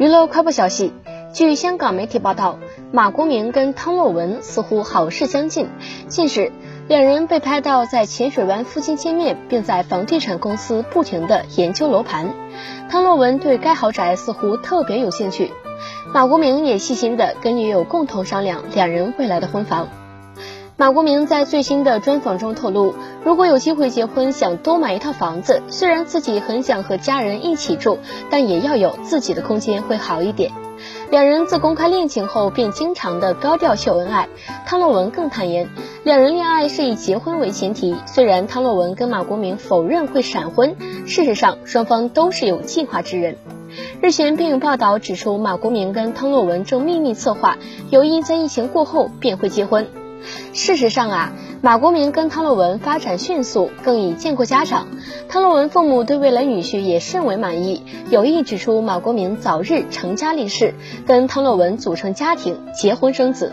娱乐快报消息，据香港媒体报道，马国明跟汤洛雯似乎好事将近。近日，两人被拍到在浅水湾附近见面，并在房地产公司不停的研究楼盘。汤洛雯对该豪宅似乎特别有兴趣，马国明也细心的跟女友共同商量两人未来的婚房。马国明在最新的专访中透露，如果有机会结婚，想多买一套房子。虽然自己很想和家人一起住，但也要有自己的空间会好一点。两人自公开恋情后，便经常的高调秀恩爱。汤洛雯更坦言，两人恋爱是以结婚为前提。虽然汤洛雯跟马国明否认会闪婚，事实上双方都是有计划之人。日前便有报道指出，马国明跟汤洛雯正秘密策划，有意在疫情过后便会结婚。事实上啊，马国明跟汤洛雯发展迅速，更已见过家长。汤洛雯父母对未来女婿也甚为满意，有意指出马国明早日成家立室，跟汤洛雯组成家庭，结婚生子。